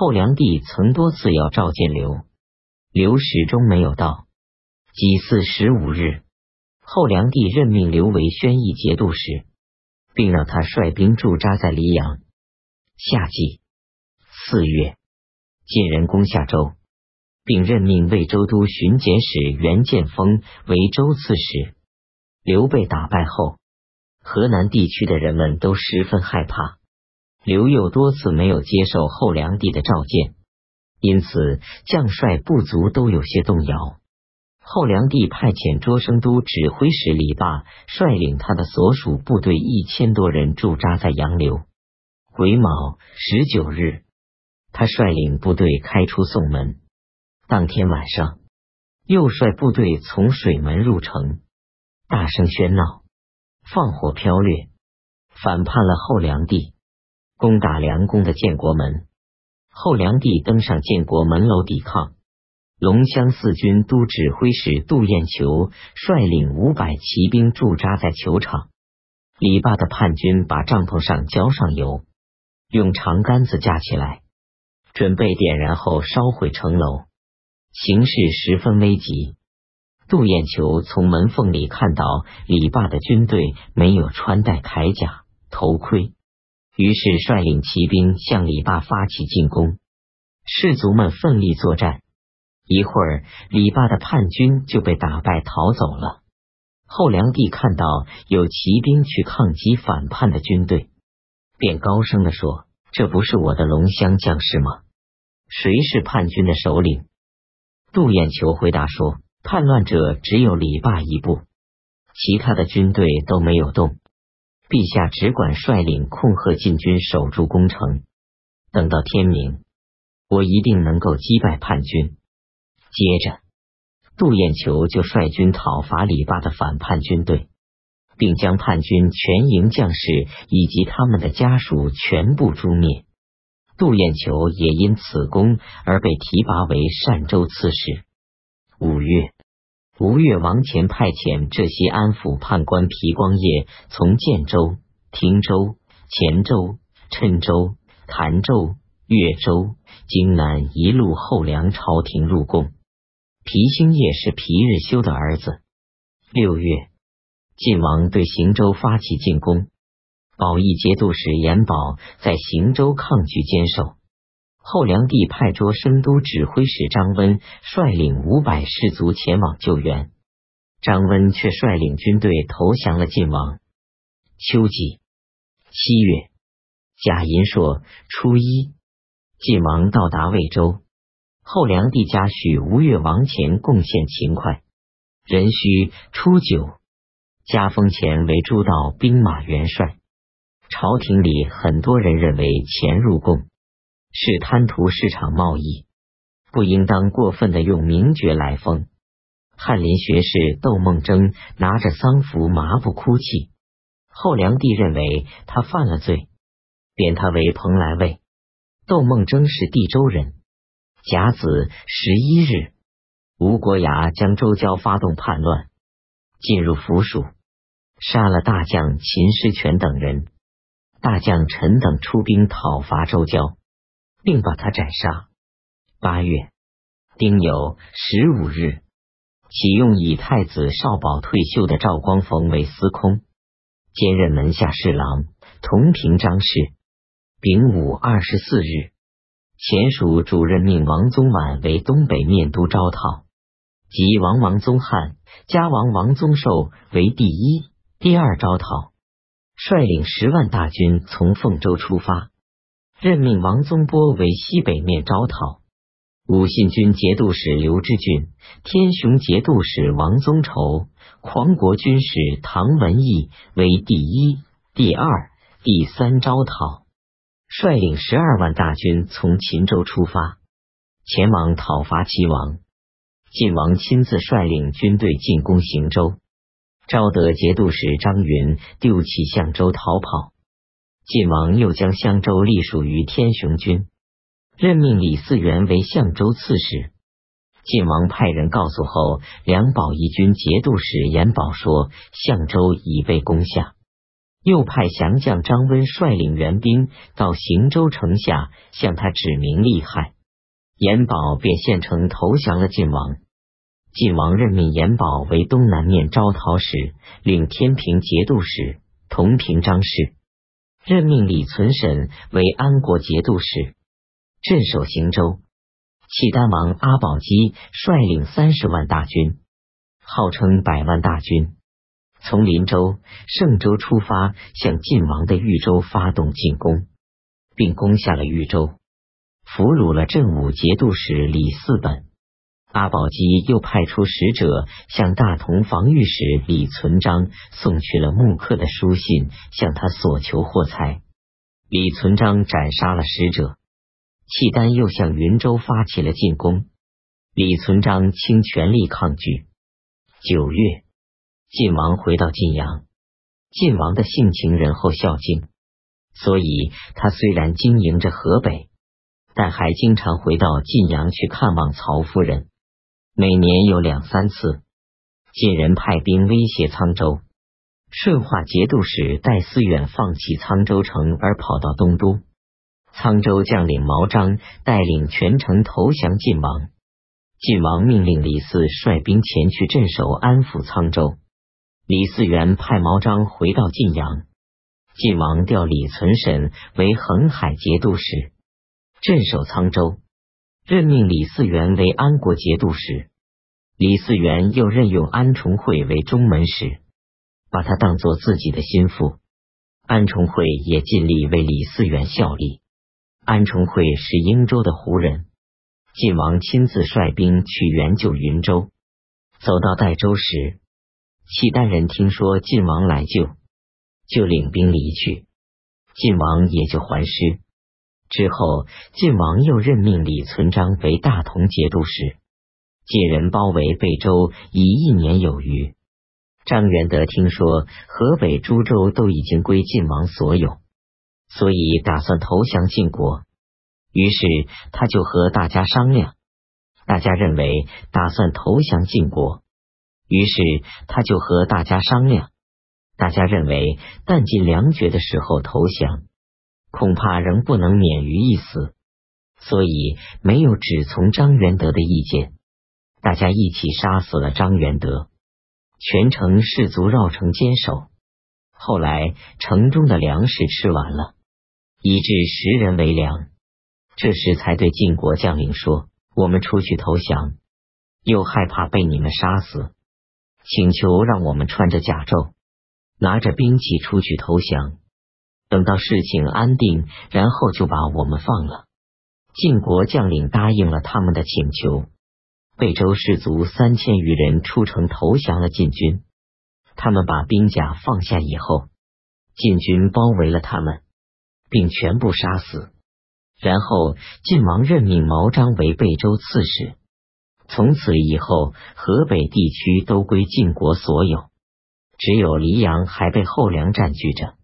后梁帝曾多次要召见刘，刘始终没有到。己巳十五日，后梁帝任命刘为宣义节度使，并让他率兵驻扎在黎阳。夏季四月，晋人攻下州，并任命魏州都巡检使袁建峰为州刺史。刘被打败后，河南地区的人们都十分害怕。刘又多次没有接受后梁帝的召见，因此将帅部族都有些动摇。后梁帝派遣卓生都指挥使李霸率领他的所属部队一千多人驻扎在杨柳。癸卯十九日，他率领部队开出宋门。当天晚上，又率部队从水门入城，大声喧闹，放火飘掠，反叛了后梁帝。攻打梁宫的建国门，后梁帝登上建国门楼抵抗。龙乡四军都指挥使杜彦球率领五百骑兵驻扎在球场。李霸的叛军把帐篷上浇上油，用长杆子架起来，准备点燃后烧毁城楼，形势十分危急。杜彦球从门缝里看到李霸的军队没有穿戴铠甲、头盔。于是率领骑兵向李霸发起进攻，士卒们奋力作战。一会儿，李霸的叛军就被打败逃走了。后梁帝看到有骑兵去抗击反叛的军队，便高声的说：“这不是我的龙骧将士吗？谁是叛军的首领？”杜眼球回答说：“叛乱者只有李霸一部，其他的军队都没有动。”陛下只管率领控贺禁军守住攻城，等到天明，我一定能够击败叛军。接着，杜彦球就率军讨伐李霸的反叛军队，并将叛军全营将士以及他们的家属全部诛灭。杜彦球也因此功而被提拔为善州刺史。五月。吴越王前派遣浙西安抚判官皮光业从建州、汀州、黔州、郴州、潭州、越州、荆南一路后梁朝廷入贡。皮兴业是皮日休的儿子。六月，晋王对行州发起进攻，保义节度使严保在行州抗拒坚守。后梁帝派捉生都指挥使张温率领五百士卒前往救援，张温却率领军队投降了晋王。秋季。七月。甲寅朔初一，晋王到达魏州，后梁帝嘉许吴越王前贡献勤快，壬戌初九，加封前为诸道兵马元帅。朝廷里很多人认为钱入贡。是贪图市场贸易，不应当过分的用名爵来封。翰林学士窦梦征拿着丧服麻布哭泣。后梁帝认为他犯了罪，贬他为蓬莱尉。窦梦征是地州人。甲子十一日，吴国牙将周交发动叛乱，进入府署，杀了大将秦师权等人。大将陈等出兵讨伐周交。并把他斩杀。八月丁酉十五日，启用以太子少保退休的赵光逢为司空，兼任门下侍郎，同平章事。丙午二十四日，前蜀主任命王宗婉为东北面都招讨，即王王宗翰、加王王宗寿为第一、第二招讨，率领十万大军从凤州出发。任命王宗波为西北面招讨，武信军节度使刘知俊、天雄节度使王宗畴、狂国军使唐文义为第一、第二、第三招讨，率领十二万大军从秦州出发，前往讨伐齐王。晋王亲自率领军队进攻行州，昭德节度使张云丢弃相州逃跑。晋王又将襄州隶属于天雄军，任命李嗣源为相州刺史。晋王派人告诉后梁宝义军节度使严保说，相州已被攻下，又派降将张温率领援兵到行州城下，向他指明利害。严宝便献城投降了晋王。晋王任命严宝为东南面招讨使，领天平节度使，同平章事。任命李存审为安国节度使，镇守行州。契丹王阿保机率领三十万大军，号称百万大军，从林州、盛州出发，向晋王的豫州发动进攻，并攻下了豫州，俘虏了镇武节度使李嗣本。阿保机又派出使者向大同防御使李存璋送去了木刻的书信，向他索求货财。李存璋斩杀了使者。契丹又向云州发起了进攻，李存璋倾全力抗拒。九月，晋王回到晋阳。晋王的性情仁厚孝敬，所以他虽然经营着河北，但还经常回到晋阳去看望曹夫人。每年有两三次，晋人派兵威胁沧州，顺化节度使戴思远放弃沧州城而跑到东都。沧州将领毛章带领全城投降晋王。晋王命令李嗣率兵前去镇守安抚沧州。李嗣源派毛章回到晋阳。晋王调李存审为恒海节度使，镇守沧州。任命李嗣源为安国节度使，李嗣源又任用安重惠为中门使，把他当做自己的心腹。安重惠也尽力为李嗣源效力。安重惠是英州的胡人，晋王亲自率兵去援救云州。走到代州时，契丹人听说晋王来救，就领兵离去，晋王也就还师。之后，晋王又任命李存璋为大同节度使。晋人包围贝州已一年有余。张元德听说河北诸州都已经归晋王所有，所以打算投降晋国。于是他就和大家商量，大家认为打算投降晋国。于是他就和大家商量，大家认为弹尽粮绝的时候投降。恐怕仍不能免于一死，所以没有只从张元德的意见。大家一起杀死了张元德，全城士卒绕城坚守。后来城中的粮食吃完了，以致十人为粮。这时才对晋国将领说：“我们出去投降，又害怕被你们杀死，请求让我们穿着甲胄，拿着兵器出去投降。”等到事情安定，然后就把我们放了。晋国将领答应了他们的请求。贝州士卒三千余人出城投降了晋军。他们把兵甲放下以后，晋军包围了他们，并全部杀死。然后晋王任命毛章为贝州刺史。从此以后，河北地区都归晋国所有，只有黎阳还被后梁占据着。